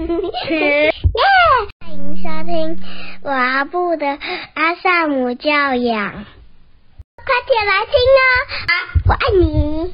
耶！欢迎收听我阿布的阿萨姆教养，快点来听哦！啊，我爱你。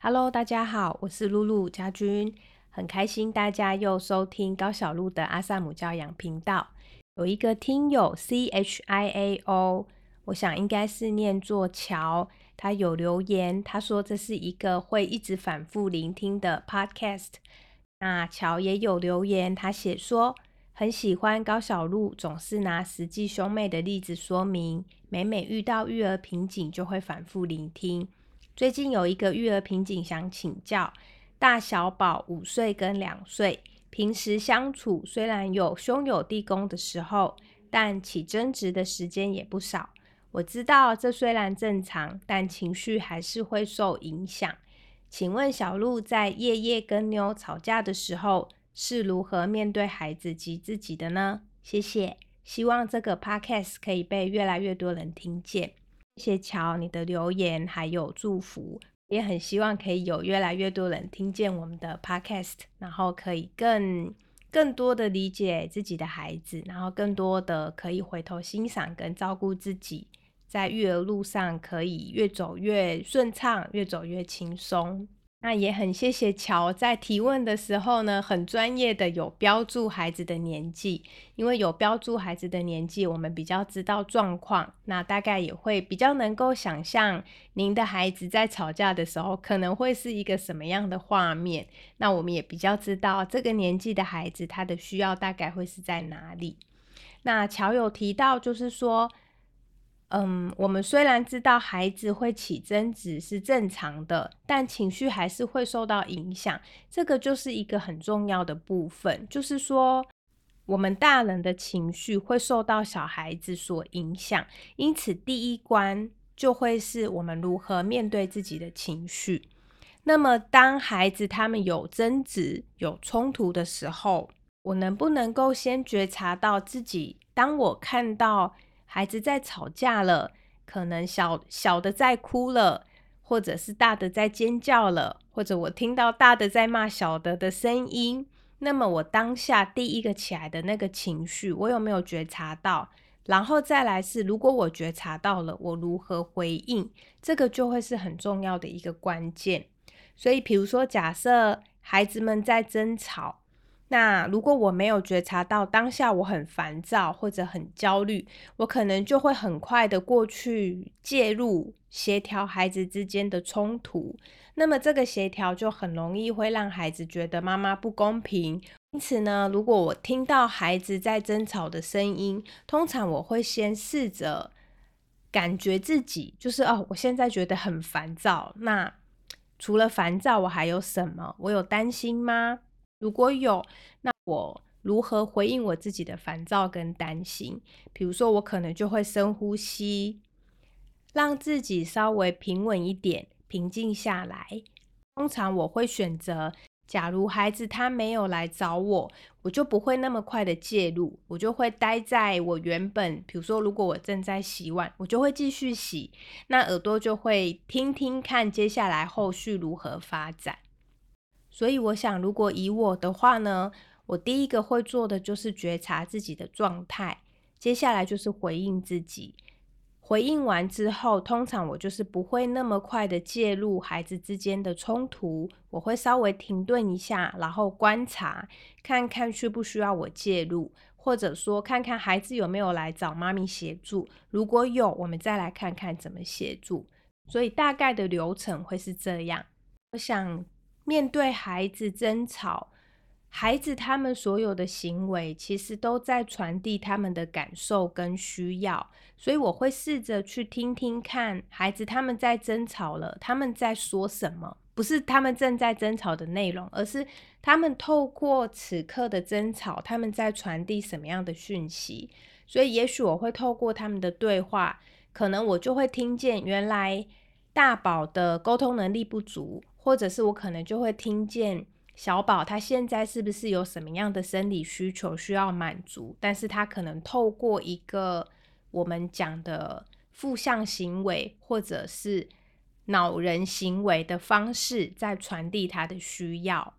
Hello，大家好，我是露露家君，很开心大家又收听高小露的阿萨姆教养频道。有一个听友 C H I A O，我想应该是念作乔，他有留言，他说这是一个会一直反复聆听的 Podcast。那乔也有留言，他写说很喜欢高小璐，总是拿实际兄妹的例子说明，每每遇到育儿瓶颈就会反复聆听。最近有一个育儿瓶颈想请教，大小宝五岁跟两岁，平时相处虽然有兄友弟恭的时候，但起争执的时间也不少。我知道这虽然正常，但情绪还是会受影响。请问小鹿在夜夜跟妞吵架的时候是如何面对孩子及自己的呢？谢谢，希望这个 podcast 可以被越来越多人听见。谢谢乔你的留言还有祝福，也很希望可以有越来越多人听见我们的 podcast，然后可以更更多的理解自己的孩子，然后更多的可以回头欣赏跟照顾自己。在育儿路上可以越走越顺畅，越走越轻松。那也很谢谢乔在提问的时候呢，很专业的有标注孩子的年纪，因为有标注孩子的年纪，我们比较知道状况，那大概也会比较能够想象您的孩子在吵架的时候可能会是一个什么样的画面。那我们也比较知道这个年纪的孩子他的需要大概会是在哪里。那乔有提到就是说。嗯，我们虽然知道孩子会起争执是正常的，但情绪还是会受到影响。这个就是一个很重要的部分，就是说我们大人的情绪会受到小孩子所影响。因此，第一关就会是我们如何面对自己的情绪。那么，当孩子他们有争执、有冲突的时候，我能不能够先觉察到自己？当我看到。孩子在吵架了，可能小小的在哭了，或者是大的在尖叫了，或者我听到大的在骂小的的声音。那么我当下第一个起来的那个情绪，我有没有觉察到？然后再来是，如果我觉察到了，我如何回应？这个就会是很重要的一个关键。所以，比如说，假设孩子们在争吵。那如果我没有觉察到当下我很烦躁或者很焦虑，我可能就会很快的过去介入协调孩子之间的冲突。那么这个协调就很容易会让孩子觉得妈妈不公平。因此呢，如果我听到孩子在争吵的声音，通常我会先试着感觉自己就是哦，我现在觉得很烦躁。那除了烦躁，我还有什么？我有担心吗？如果有，那我如何回应我自己的烦躁跟担心？比如说，我可能就会深呼吸，让自己稍微平稳一点，平静下来。通常我会选择，假如孩子他没有来找我，我就不会那么快的介入，我就会待在我原本，比如说，如果我正在洗碗，我就会继续洗，那耳朵就会听听看接下来后续如何发展。所以我想，如果以我的话呢，我第一个会做的就是觉察自己的状态，接下来就是回应自己。回应完之后，通常我就是不会那么快的介入孩子之间的冲突，我会稍微停顿一下，然后观察，看看需不需要我介入，或者说看看孩子有没有来找妈咪协助。如果有，我们再来看看怎么协助。所以大概的流程会是这样。我想。面对孩子争吵，孩子他们所有的行为其实都在传递他们的感受跟需要，所以我会试着去听听看孩子他们在争吵了，他们在说什么？不是他们正在争吵的内容，而是他们透过此刻的争吵，他们在传递什么样的讯息？所以也许我会透过他们的对话，可能我就会听见原来大宝的沟通能力不足。或者是我可能就会听见小宝他现在是不是有什么样的生理需求需要满足，但是他可能透过一个我们讲的负向行为或者是恼人行为的方式在传递他的需要。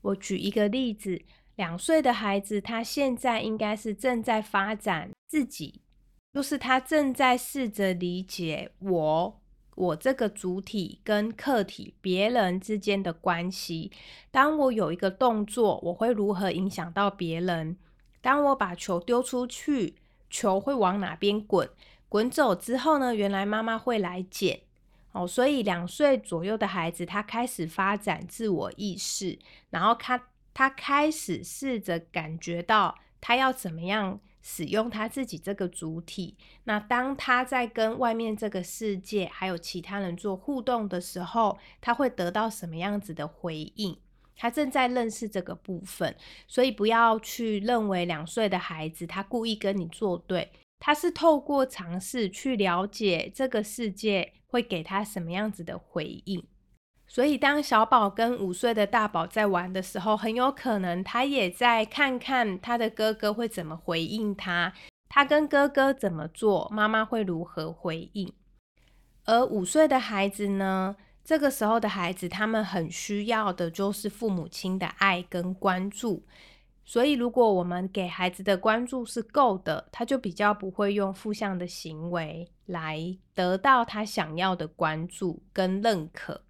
我举一个例子，两岁的孩子，他现在应该是正在发展自己，就是他正在试着理解我。我这个主体跟客体、别人之间的关系，当我有一个动作，我会如何影响到别人？当我把球丢出去，球会往哪边滚？滚走之后呢？原来妈妈会来捡哦。所以两岁左右的孩子，他开始发展自我意识，然后他他开始试着感觉到他要怎么样。使用他自己这个主体，那当他在跟外面这个世界还有其他人做互动的时候，他会得到什么样子的回应？他正在认识这个部分，所以不要去认为两岁的孩子他故意跟你作对，他是透过尝试去了解这个世界会给他什么样子的回应。所以，当小宝跟五岁的大宝在玩的时候，很有可能他也在看看他的哥哥会怎么回应他，他跟哥哥怎么做，妈妈会如何回应。而五岁的孩子呢？这个时候的孩子，他们很需要的就是父母亲的爱跟关注。所以，如果我们给孩子的关注是够的，他就比较不会用负向的行为来得到他想要的关注跟认可。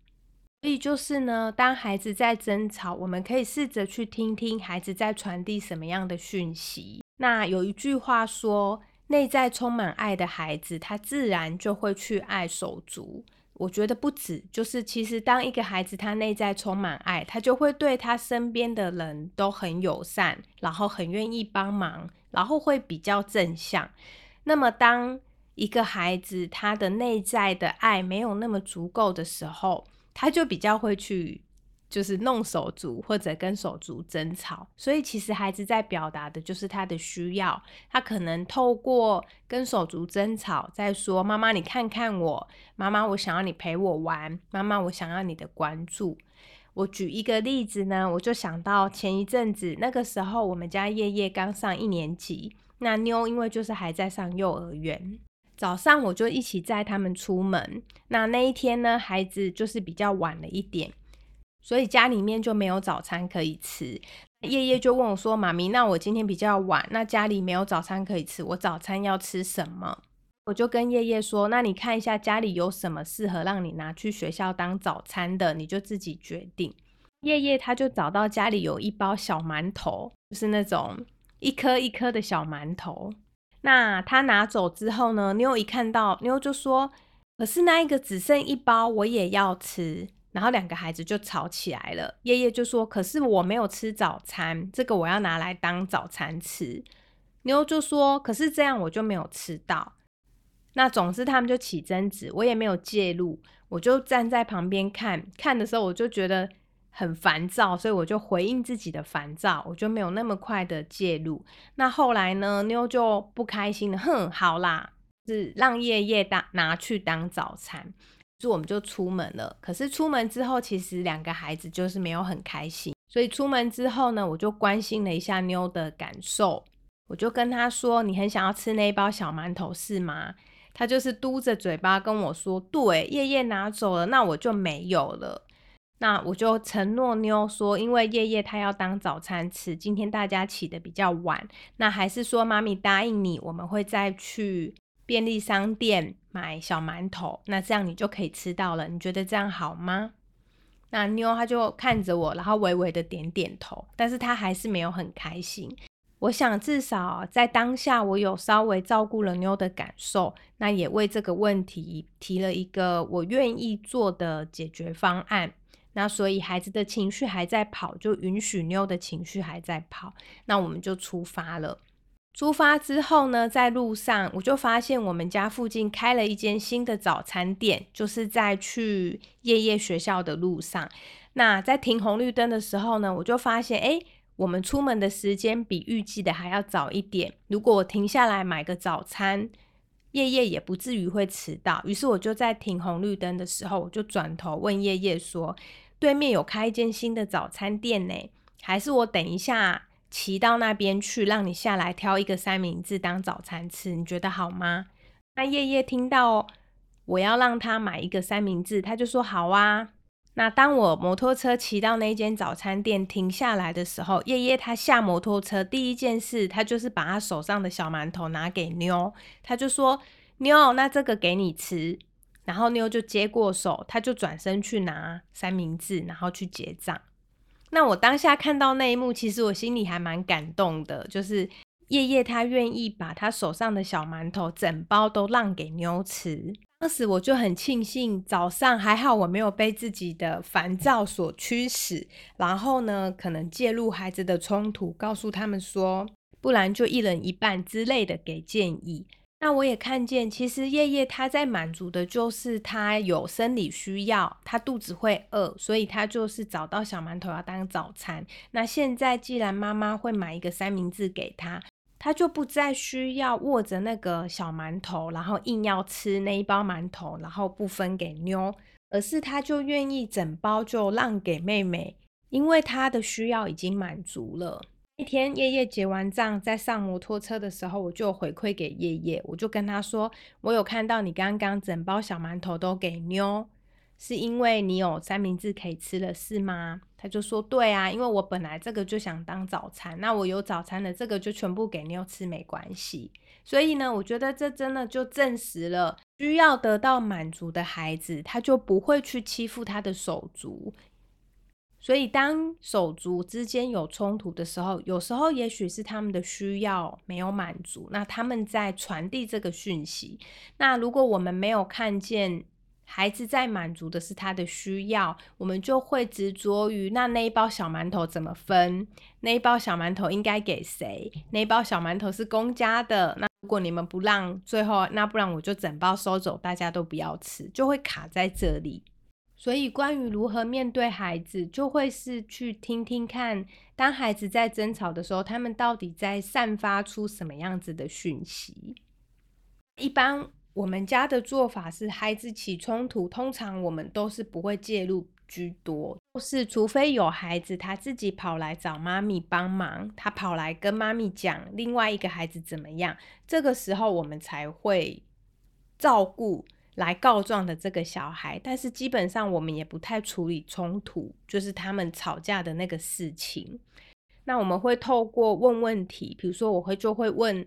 所以就是呢，当孩子在争吵，我们可以试着去听听孩子在传递什么样的讯息。那有一句话说，内在充满爱的孩子，他自然就会去爱手足。我觉得不止，就是其实当一个孩子他内在充满爱，他就会对他身边的人都很友善，然后很愿意帮忙，然后会比较正向。那么当一个孩子他的内在的爱没有那么足够的时候，他就比较会去，就是弄手足或者跟手足争吵，所以其实孩子在表达的就是他的需要。他可能透过跟手足争吵，在说：“妈妈，你看看我，妈妈，我想要你陪我玩，妈妈，我想要你的关注。”我举一个例子呢，我就想到前一阵子那个时候，我们家叶叶刚上一年级，那妞因为就是还在上幼儿园。早上我就一起载他们出门。那那一天呢，孩子就是比较晚了一点，所以家里面就没有早餐可以吃。夜夜就问我说：“妈咪，那我今天比较晚，那家里没有早餐可以吃，我早餐要吃什么？”我就跟夜夜说：“那你看一下家里有什么适合让你拿去学校当早餐的，你就自己决定。”夜夜他就找到家里有一包小馒头，就是那种一颗一颗的小馒头。那他拿走之后呢？妞一看到妞就说：“可是那一个只剩一包，我也要吃。”然后两个孩子就吵起来了。叶叶就说：“可是我没有吃早餐，这个我要拿来当早餐吃。”妞就说：“可是这样我就没有吃到。”那总之他们就起争执，我也没有介入，我就站在旁边看。看的时候我就觉得。很烦躁，所以我就回应自己的烦躁，我就没有那么快的介入。那后来呢，妞就不开心了，哼，好啦，是让夜夜当拿去当早餐，就我们就出门了。可是出门之后，其实两个孩子就是没有很开心。所以出门之后呢，我就关心了一下妞的感受，我就跟他说：“你很想要吃那一包小馒头是吗？”他就是嘟着嘴巴跟我说：“对，夜夜拿走了，那我就没有了。”那我就承诺妞说，因为夜夜他要当早餐吃，今天大家起的比较晚，那还是说妈咪答应你，我们会再去便利商店买小馒头，那这样你就可以吃到了。你觉得这样好吗？那妞她就看着我，然后微微的点点头，但是她还是没有很开心。我想至少在当下，我有稍微照顾了妞的感受，那也为这个问题提了一个我愿意做的解决方案。那所以孩子的情绪还在跑，就允许妞的情绪还在跑。那我们就出发了。出发之后呢，在路上我就发现我们家附近开了一间新的早餐店，就是在去夜夜学校的路上。那在停红绿灯的时候呢，我就发现，哎，我们出门的时间比预计的还要早一点。如果我停下来买个早餐，夜夜也不至于会迟到。于是我就在停红绿灯的时候，我就转头问夜夜说。对面有开一间新的早餐店呢，还是我等一下骑到那边去，让你下来挑一个三明治当早餐吃，你觉得好吗？那夜夜听到我要让他买一个三明治，他就说好啊。那当我摩托车骑到那间早餐店停下来的时候，夜夜他下摩托车第一件事，他就是把他手上的小馒头拿给妞，他就说：“妞，那这个给你吃。”然后妞就接过手，他就转身去拿三明治，然后去结账。那我当下看到那一幕，其实我心里还蛮感动的，就是叶叶他愿意把他手上的小馒头整包都让给妞吃。当时我就很庆幸，早上还好我没有被自己的烦躁所驱使，然后呢，可能介入孩子的冲突，告诉他们说，不然就一人一半之类的给建议。那我也看见，其实夜夜他在满足的就是他有生理需要，他肚子会饿，所以他就是找到小馒头要当早餐。那现在既然妈妈会买一个三明治给他。他就不再需要握着那个小馒头，然后硬要吃那一包馒头，然后不分给妞，而是他就愿意整包就让给妹妹，因为他的需要已经满足了。一天，叶叶结完账，在上摩托车的时候，我就回馈给叶叶，我就跟他说：“我有看到你刚刚整包小馒头都给妞。”是因为你有三明治可以吃了，是吗？他就说：“对啊，因为我本来这个就想当早餐，那我有早餐的这个就全部给妞吃没关系。所以呢，我觉得这真的就证实了，需要得到满足的孩子，他就不会去欺负他的手足。所以当手足之间有冲突的时候，有时候也许是他们的需要没有满足，那他们在传递这个讯息。那如果我们没有看见，孩子在满足的是他的需要，我们就会执着于那那一包小馒头怎么分，那一包小馒头应该给谁？那一包小馒头是公家的，那如果你们不让，最后那不然我就整包收走，大家都不要吃，就会卡在这里。所以关于如何面对孩子，就会是去听听看，当孩子在争吵的时候，他们到底在散发出什么样子的讯息？一般。我们家的做法是，孩子起冲突，通常我们都是不会介入居多，就是除非有孩子他自己跑来找妈咪帮忙，他跑来跟妈咪讲另外一个孩子怎么样，这个时候我们才会照顾来告状的这个小孩。但是基本上我们也不太处理冲突，就是他们吵架的那个事情。那我们会透过问问题，比如说我会就会问。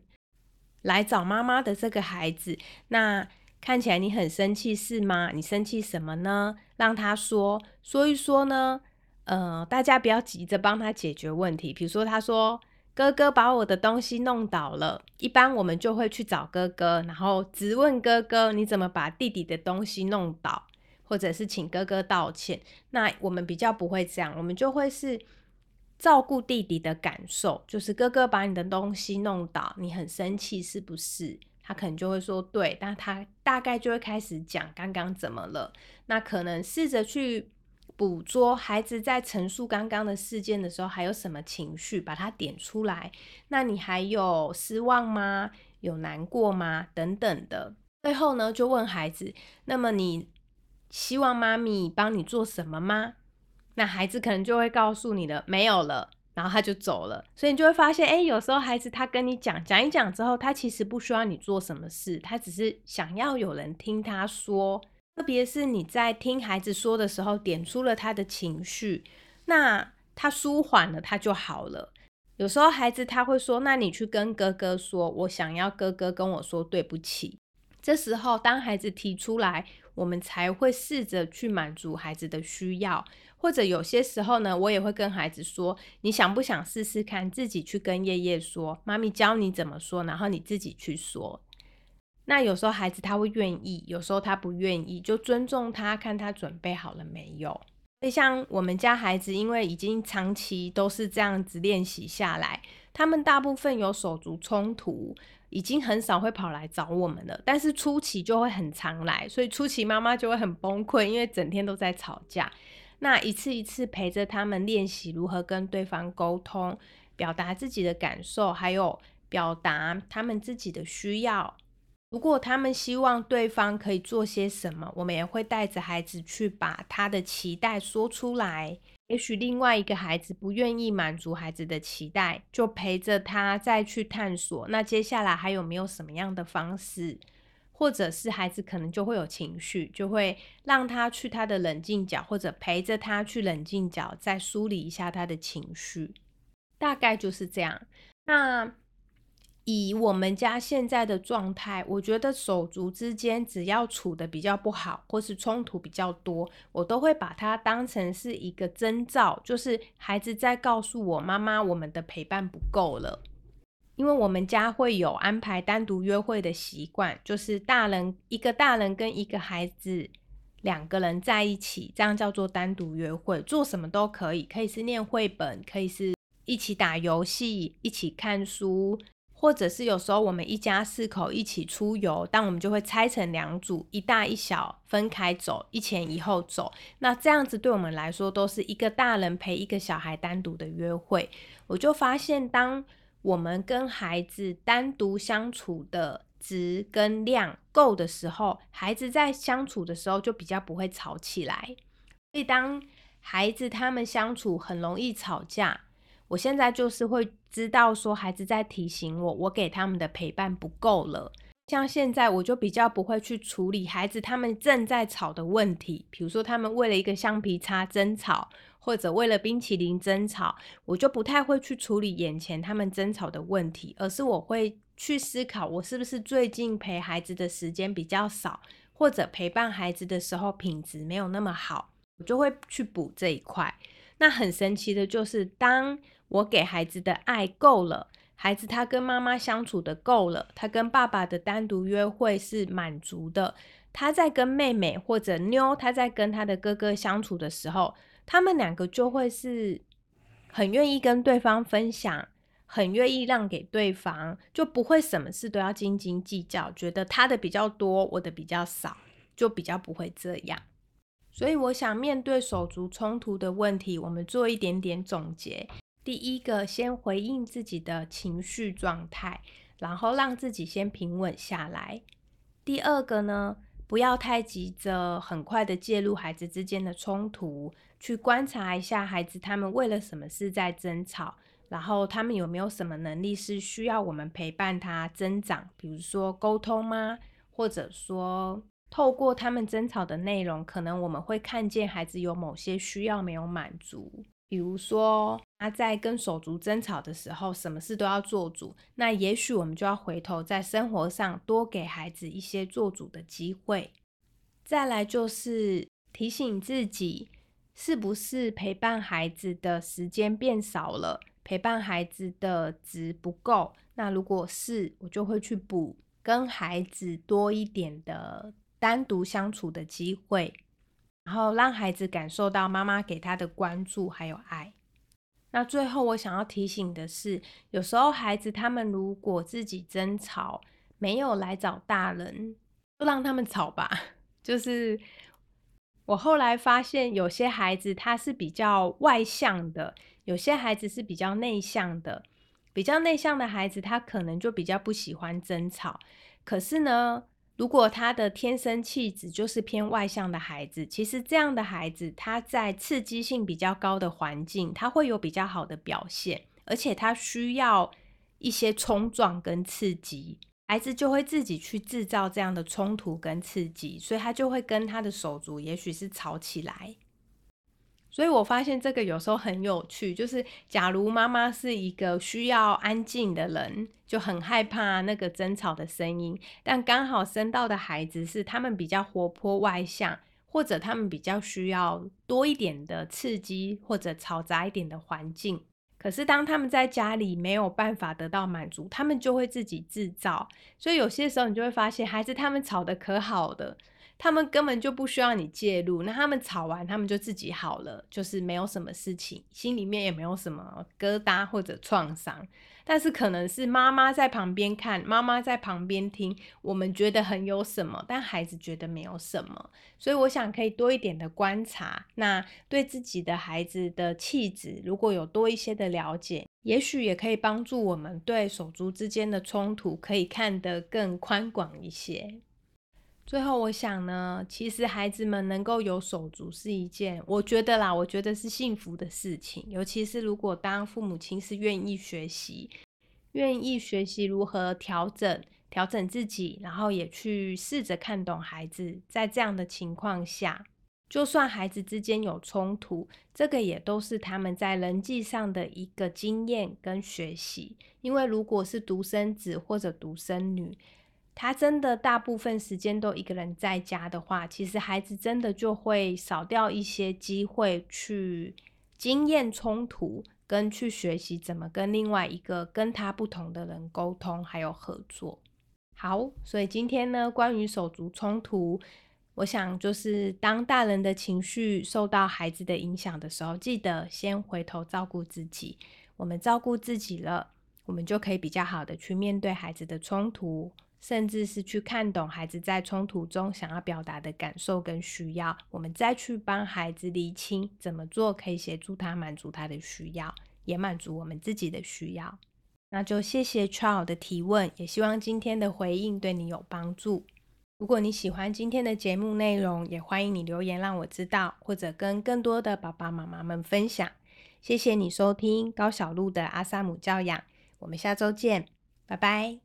来找妈妈的这个孩子，那看起来你很生气是吗？你生气什么呢？让他说说一说呢。呃，大家不要急着帮他解决问题。比如说，他说哥哥把我的东西弄倒了，一般我们就会去找哥哥，然后直问哥哥你怎么把弟弟的东西弄倒，或者是请哥哥道歉。那我们比较不会这样，我们就会是。照顾弟弟的感受，就是哥哥把你的东西弄倒，你很生气是不是？他可能就会说对，但他大概就会开始讲刚刚怎么了。那可能试着去捕捉孩子在陈述刚刚的事件的时候，还有什么情绪，把它点出来。那你还有失望吗？有难过吗？等等的。最后呢，就问孩子：那么你希望妈咪帮你做什么吗？那孩子可能就会告诉你的没有了，然后他就走了。所以你就会发现，哎，有时候孩子他跟你讲讲一讲之后，他其实不需要你做什么事，他只是想要有人听他说。特别是你在听孩子说的时候，点出了他的情绪，那他舒缓了，他就好了。有时候孩子他会说：“那你去跟哥哥说，我想要哥哥跟我说对不起。”这时候，当孩子提出来，我们才会试着去满足孩子的需要。或者有些时候呢，我也会跟孩子说：“你想不想试试看，自己去跟叶叶说，妈咪教你怎么说，然后你自己去说。”那有时候孩子他会愿意，有时候他不愿意，就尊重他，看他准备好了没有。所以像我们家孩子，因为已经长期都是这样子练习下来，他们大部分有手足冲突，已经很少会跑来找我们了。但是初期就会很常来，所以初期妈妈就会很崩溃，因为整天都在吵架。那一次一次陪着他们练习如何跟对方沟通，表达自己的感受，还有表达他们自己的需要。如果他们希望对方可以做些什么，我们也会带着孩子去把他的期待说出来。也许另外一个孩子不愿意满足孩子的期待，就陪着他再去探索。那接下来还有没有什么样的方式？或者是孩子可能就会有情绪，就会让他去他的冷静角，或者陪着他去冷静角，再梳理一下他的情绪，大概就是这样。那以我们家现在的状态，我觉得手足之间只要处的比较不好，或是冲突比较多，我都会把它当成是一个征兆，就是孩子在告诉我妈妈，我们的陪伴不够了。因为我们家会有安排单独约会的习惯，就是大人一个大人跟一个孩子两个人在一起，这样叫做单独约会，做什么都可以，可以是念绘本，可以是一起打游戏，一起看书，或者是有时候我们一家四口一起出游，但我们就会拆成两组，一大一小分开走，一前一后走。那这样子对我们来说都是一个大人陪一个小孩单独的约会。我就发现当。我们跟孩子单独相处的值跟量够的时候，孩子在相处的时候就比较不会吵起来。所以当孩子他们相处很容易吵架，我现在就是会知道说孩子在提醒我，我给他们的陪伴不够了。像现在我就比较不会去处理孩子他们正在吵的问题，比如说他们为了一个橡皮擦争吵。或者为了冰淇淋争吵，我就不太会去处理眼前他们争吵的问题，而是我会去思考，我是不是最近陪孩子的时间比较少，或者陪伴孩子的时候品质没有那么好，我就会去补这一块。那很神奇的就是，当我给孩子的爱够了，孩子他跟妈妈相处的够了，他跟爸爸的单独约会是满足的，他在跟妹妹或者妞他在跟他的哥哥相处的时候。他们两个就会是很愿意跟对方分享，很愿意让给对方，就不会什么事都要斤斤计较，觉得他的比较多，我的比较少，就比较不会这样。所以我想面对手足冲突的问题，我们做一点点总结。第一个，先回应自己的情绪状态，然后让自己先平稳下来。第二个呢，不要太急着很快的介入孩子之间的冲突。去观察一下孩子，他们为了什么事在争吵，然后他们有没有什么能力是需要我们陪伴他增长？比如说沟通吗？或者说透过他们争吵的内容，可能我们会看见孩子有某些需要没有满足。比如说他在跟手足争吵的时候，什么事都要做主，那也许我们就要回头在生活上多给孩子一些做主的机会。再来就是提醒自己。是不是陪伴孩子的时间变少了？陪伴孩子的值不够？那如果是，我就会去补跟孩子多一点的单独相处的机会，然后让孩子感受到妈妈给他的关注还有爱。那最后我想要提醒的是，有时候孩子他们如果自己争吵，没有来找大人，就让他们吵吧，就是。我后来发现，有些孩子他是比较外向的，有些孩子是比较内向的。比较内向的孩子，他可能就比较不喜欢争吵。可是呢，如果他的天生气质就是偏外向的孩子，其实这样的孩子，他在刺激性比较高的环境，他会有比较好的表现，而且他需要一些冲撞跟刺激。孩子就会自己去制造这样的冲突跟刺激，所以他就会跟他的手足也许是吵起来。所以我发现这个有时候很有趣，就是假如妈妈是一个需要安静的人，就很害怕那个争吵的声音，但刚好生到的孩子是他们比较活泼外向，或者他们比较需要多一点的刺激或者嘈杂一点的环境。可是当他们在家里没有办法得到满足，他们就会自己制造。所以有些时候你就会发现，孩子他们吵得可好的，他们根本就不需要你介入。那他们吵完，他们就自己好了，就是没有什么事情，心里面也没有什么疙瘩或者创伤。但是可能是妈妈在旁边看，妈妈在旁边听，我们觉得很有什么，但孩子觉得没有什么。所以我想可以多一点的观察，那对自己的孩子的气质如果有多一些的了解，也许也可以帮助我们对手足之间的冲突可以看得更宽广一些。最后，我想呢，其实孩子们能够有手足是一件，我觉得啦，我觉得是幸福的事情。尤其是如果当父母亲是愿意学习，愿意学习如何调整、调整自己，然后也去试着看懂孩子。在这样的情况下，就算孩子之间有冲突，这个也都是他们在人际上的一个经验跟学习。因为如果是独生子或者独生女，他真的大部分时间都一个人在家的话，其实孩子真的就会少掉一些机会去经验冲突，跟去学习怎么跟另外一个跟他不同的人沟通还有合作。好，所以今天呢，关于手足冲突，我想就是当大人的情绪受到孩子的影响的时候，记得先回头照顾自己。我们照顾自己了，我们就可以比较好的去面对孩子的冲突。甚至是去看懂孩子在冲突中想要表达的感受跟需要，我们再去帮孩子理清怎么做可以协助他满足他的需要，也满足我们自己的需要。那就谢谢 Charles 的提问，也希望今天的回应对你有帮助。如果你喜欢今天的节目内容，也欢迎你留言让我知道，或者跟更多的爸爸妈妈们分享。谢谢你收听高小鹿的阿萨姆教养，我们下周见，拜拜。